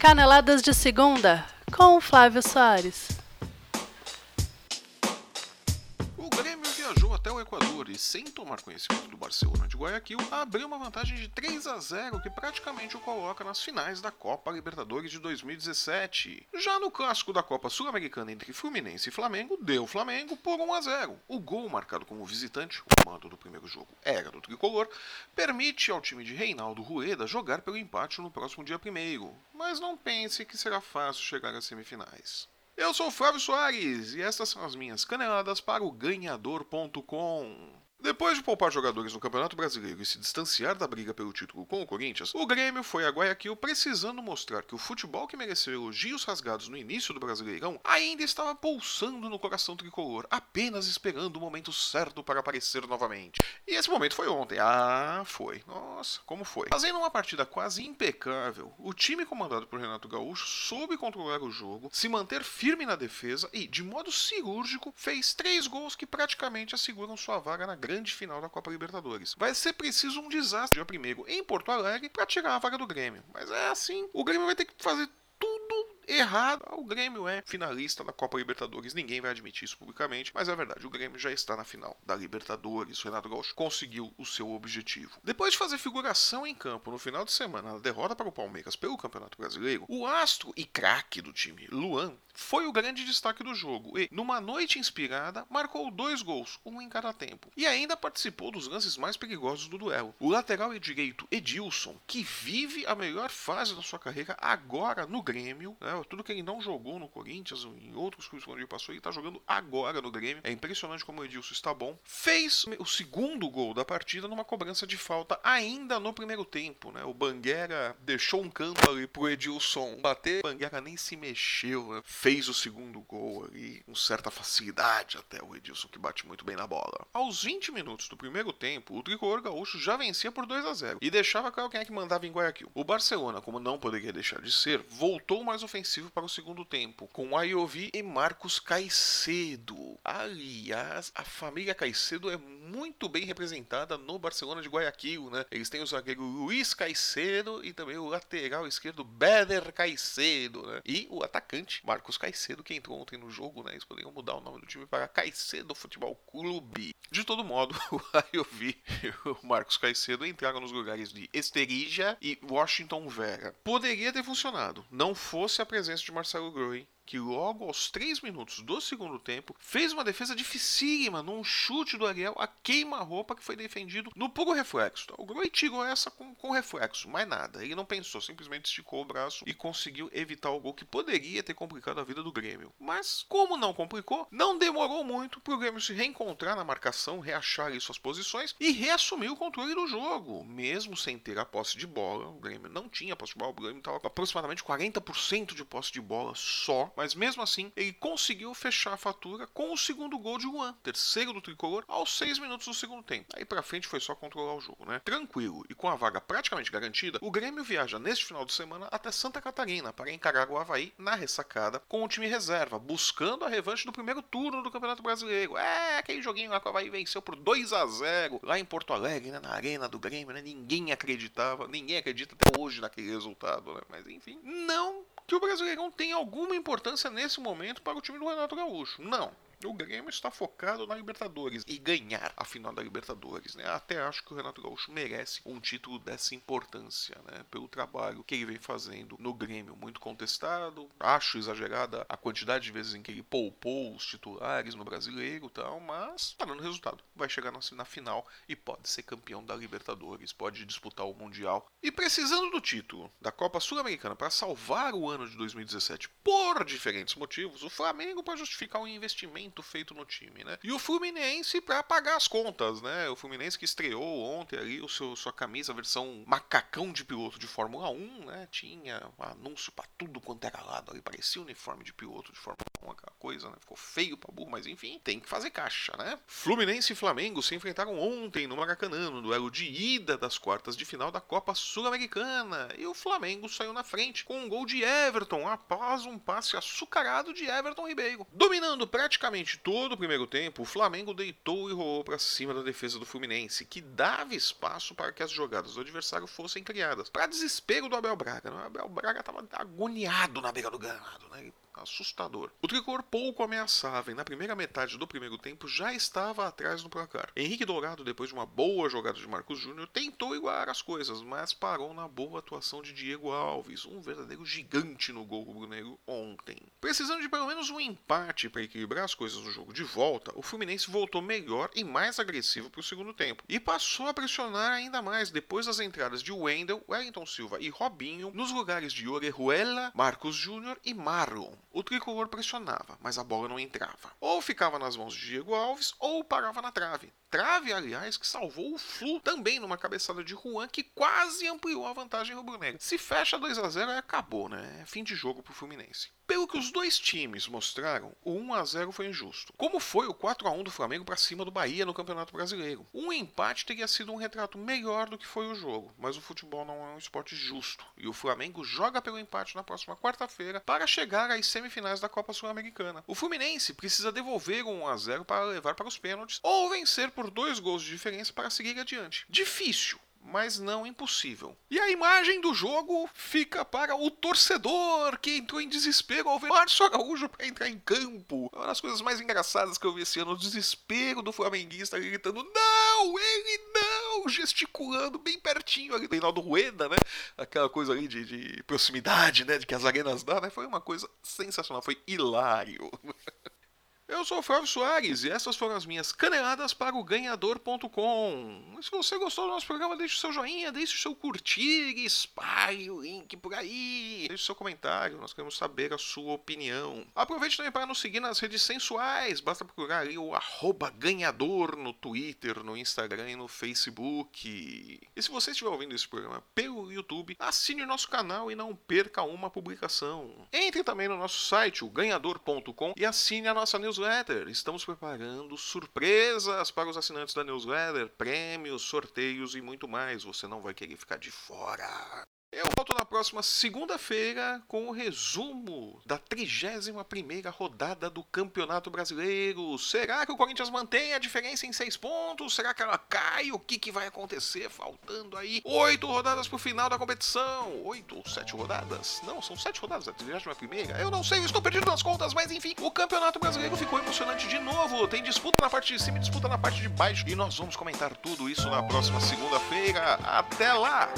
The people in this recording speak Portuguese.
Caneladas de Segunda, com o Flávio Soares. Sem tomar conhecimento do Barcelona de Guayaquil, abriu uma vantagem de 3 a 0 que praticamente o coloca nas finais da Copa Libertadores de 2017. Já no clássico da Copa Sul-Americana entre Fluminense e Flamengo, deu Flamengo por 1 a 0. O gol marcado como visitante, o mando do primeiro jogo era do tricolor, permite ao time de Reinaldo Rueda jogar pelo empate no próximo dia 1 mas não pense que será fácil chegar às semifinais. Eu sou Flávio Soares e estas são as minhas caneladas para o ganhador.com. Depois de poupar jogadores no Campeonato Brasileiro e se distanciar da briga pelo título com o Corinthians, o Grêmio foi a Guayaquil precisando mostrar que o futebol que mereceu elogios rasgados no início do Brasileirão ainda estava pulsando no coração tricolor, apenas esperando o momento certo para aparecer novamente. E esse momento foi ontem. Ah, foi. Nossa, como foi. Fazendo uma partida quase impecável, o time comandado por Renato Gaúcho soube controlar o jogo, se manter firme na defesa e, de modo cirúrgico, fez três gols que praticamente asseguram sua vaga na grande final da Copa Libertadores. Vai ser preciso um desastre dia primeiro em Porto Alegre para tirar a vaga do Grêmio. Mas é assim, o Grêmio vai ter que fazer errado. O Grêmio é finalista da Copa Libertadores. Ninguém vai admitir isso publicamente, mas é verdade. O Grêmio já está na final da Libertadores. O Renato Gaúcho conseguiu o seu objetivo. Depois de fazer figuração em campo no final de semana, na derrota para o Palmeiras pelo Campeonato Brasileiro, o astro e craque do time, Luan, foi o grande destaque do jogo e, numa noite inspirada, marcou dois gols, um em cada tempo, e ainda participou dos lances mais perigosos do duelo. O lateral direito Edilson, que vive a melhor fase da sua carreira agora no Grêmio, né? Tudo que ele não jogou no Corinthians, em outros clubes onde ele passou, ele está jogando agora no Grêmio. É impressionante como o Edilson está bom. Fez o segundo gol da partida numa cobrança de falta ainda no primeiro tempo. Né? O Banguera deixou um canto ali pro Edilson bater, o Banguera nem se mexeu. Né? Fez fez o segundo gol ali com certa facilidade até o Edilson que bate muito bem na bola. Aos 20 minutos do primeiro tempo, o tricolor gaúcho já vencia por 2 a 0 e deixava claro quem é que mandava em Guayaquil. O Barcelona, como não poderia deixar de ser, voltou mais ofensivo para o segundo tempo, com Ayovi e Marcos Caicedo. Aliás, a família Caicedo é muito bem representada no Barcelona de Guayaquil, né? Eles têm o zagueiro Luiz Caicedo e também o lateral esquerdo Beder Caicedo, né? E o atacante Marcos Caicedo, que entrou ontem no jogo, né? Eles poderiam mudar o nome do time para Caicedo Futebol Clube. De todo modo, o Ayovi e o Marcos Caicedo entraram nos lugares de Esterija e Washington Vera. Poderia ter funcionado, não fosse a presença de Marcelo Groi que logo aos 3 minutos do segundo tempo fez uma defesa dificílima num chute do Ariel a queima-roupa que foi defendido no puro reflexo. O Groi tirou essa com, com reflexo, mais nada. Ele não pensou, simplesmente esticou o braço e conseguiu evitar o gol que poderia ter complicado a vida do Grêmio. Mas, como não complicou, não demorou muito para o Grêmio se reencontrar na marcação, reachar suas posições e reassumir o controle do jogo. Mesmo sem ter a posse de bola, o Grêmio não tinha posse de bola, o Grêmio estava aproximadamente 40% de posse de bola só mas mesmo assim ele conseguiu fechar a fatura com o segundo gol de Juan, terceiro do tricolor, aos 6 minutos do segundo tempo. Aí pra frente foi só controlar o jogo, né? Tranquilo e com a vaga praticamente garantida, o Grêmio viaja neste final de semana até Santa Catarina para encarar o Havaí na ressacada com o time reserva, buscando a revanche do primeiro turno do Campeonato Brasileiro. É, aquele joguinho lá que o Havaí venceu por 2 a 0 lá em Porto Alegre, né, na arena do Grêmio, né? Ninguém acreditava, ninguém acredita até hoje naquele resultado, né? Mas enfim, não que o Brasileirão tem alguma importância nesse momento para o time do Renato Gaúcho. Não. O Grêmio está focado na Libertadores e ganhar a final da Libertadores, né? Até acho que o Renato Gaúcho merece um título dessa importância, né? Pelo trabalho que ele vem fazendo no Grêmio, muito contestado. Acho exagerada a quantidade de vezes em que ele poupou os titulares no Brasileiro e tal, mas tá dando resultado. Vai chegar na, na final e pode ser campeão da Libertadores, pode disputar o Mundial. E precisando do título da Copa Sul-Americana para salvar o ano de 2017 por diferentes motivos, o Flamengo pode justificar um investimento feito no time, né? E o Fluminense para pagar as contas, né? O Fluminense que estreou ontem ali o seu, sua camisa versão macacão de piloto de Fórmula 1, né? Tinha anúncio para tudo quanto era lado ali, parecia uniforme de piloto de Fórmula 1, aquela coisa, né? Ficou feio pra burro, mas enfim, tem que fazer caixa, né? Fluminense e Flamengo se enfrentaram ontem no Maracanã, no duelo de ida das quartas de final da Copa Sul-Americana. E o Flamengo saiu na frente com um gol de Everton após um passe açucarado de Everton Ribeiro, dominando praticamente praticamente todo o primeiro tempo, o Flamengo deitou e rolou para cima da defesa do Fluminense, que dava espaço para que as jogadas do adversário fossem criadas. Para desespero do Abel Braga, né? o Abel Braga estava agoniado na beira do gramado, né? Assustador. O tricolor pouco ameaçava e na primeira metade do primeiro tempo já estava atrás no placar. Henrique Dourado, depois de uma boa jogada de Marcos Júnior, tentou igualar as coisas, mas parou na boa atuação de Diego Alves, um verdadeiro gigante no gol rubro-negro ontem. Precisando de pelo menos um empate para equilibrar as coisas no jogo de volta, o Fluminense voltou melhor e mais agressivo para o segundo tempo e passou a pressionar ainda mais depois das entradas de Wendel, Wellington Silva e Robinho nos lugares de Orejuela, Marcos Júnior e Marlon. O tricolor pressionava, mas a bola não entrava. Ou ficava nas mãos de Diego Alves, ou parava na trave. Trave, aliás, que salvou o Flu também numa cabeçada de Juan que quase ampliou a vantagem rubro-negra. Se fecha 2 a 0 acabou, né? É fim de jogo pro Fluminense. Pelo que os dois times mostraram, o 1 a 0 foi injusto. Como foi o 4 a 1 do Flamengo para cima do Bahia no Campeonato Brasileiro. Um empate teria sido um retrato melhor do que foi o jogo, mas o futebol não é um esporte justo e o Flamengo joga pelo empate na próxima quarta-feira para chegar às semifinais da Copa Sul-Americana. O Fluminense precisa devolver o 1 a 0 para levar para os pênaltis ou vencer por dois gols de diferença para seguir adiante. Difícil, mas não impossível. E a imagem do jogo fica para o torcedor que entrou em desespero ao ver Márcio Araújo para entrar em campo. Uma das coisas mais engraçadas que eu vi esse ano, o desespero do flamenguista gritando: Não, ele não! Gesticulando bem pertinho ali do Reinaldo Rueda, né? Aquela coisa ali de, de proximidade, né? De que as arenas dão, né? Foi uma coisa sensacional, foi hilário. Eu sou o Flávio Soares e essas foram as minhas caneladas para o ganhador.com. Se você gostou do nosso programa, deixe o seu joinha, deixe o seu curtir, espalhe o link por aí. Deixe o seu comentário, nós queremos saber a sua opinião. Aproveite também para nos seguir nas redes sensuais, basta procurar ali o ganhador no Twitter, no Instagram e no Facebook. E se você estiver ouvindo esse programa pelo YouTube, assine o nosso canal e não perca uma publicação. Entre também no nosso site, o ganhador.com, e assine a nossa newsletter newsletter. Estamos preparando surpresas para os assinantes da newsletter, prêmios, sorteios e muito mais. Você não vai querer ficar de fora. Eu volto na próxima segunda-feira com o resumo da 31ª rodada do Campeonato Brasileiro. Será que o Corinthians mantém a diferença em seis pontos? Será que ela cai? O que, que vai acontecer? Faltando aí oito rodadas para o final da competição. Oito ou sete rodadas? Não, são sete rodadas. A 31ª? Eu não sei, eu estou perdido nas contas, mas enfim. O Campeonato Brasileiro ficou emocionante de novo. Tem disputa na parte de cima e disputa na parte de baixo. E nós vamos comentar tudo isso na próxima segunda-feira. Até lá!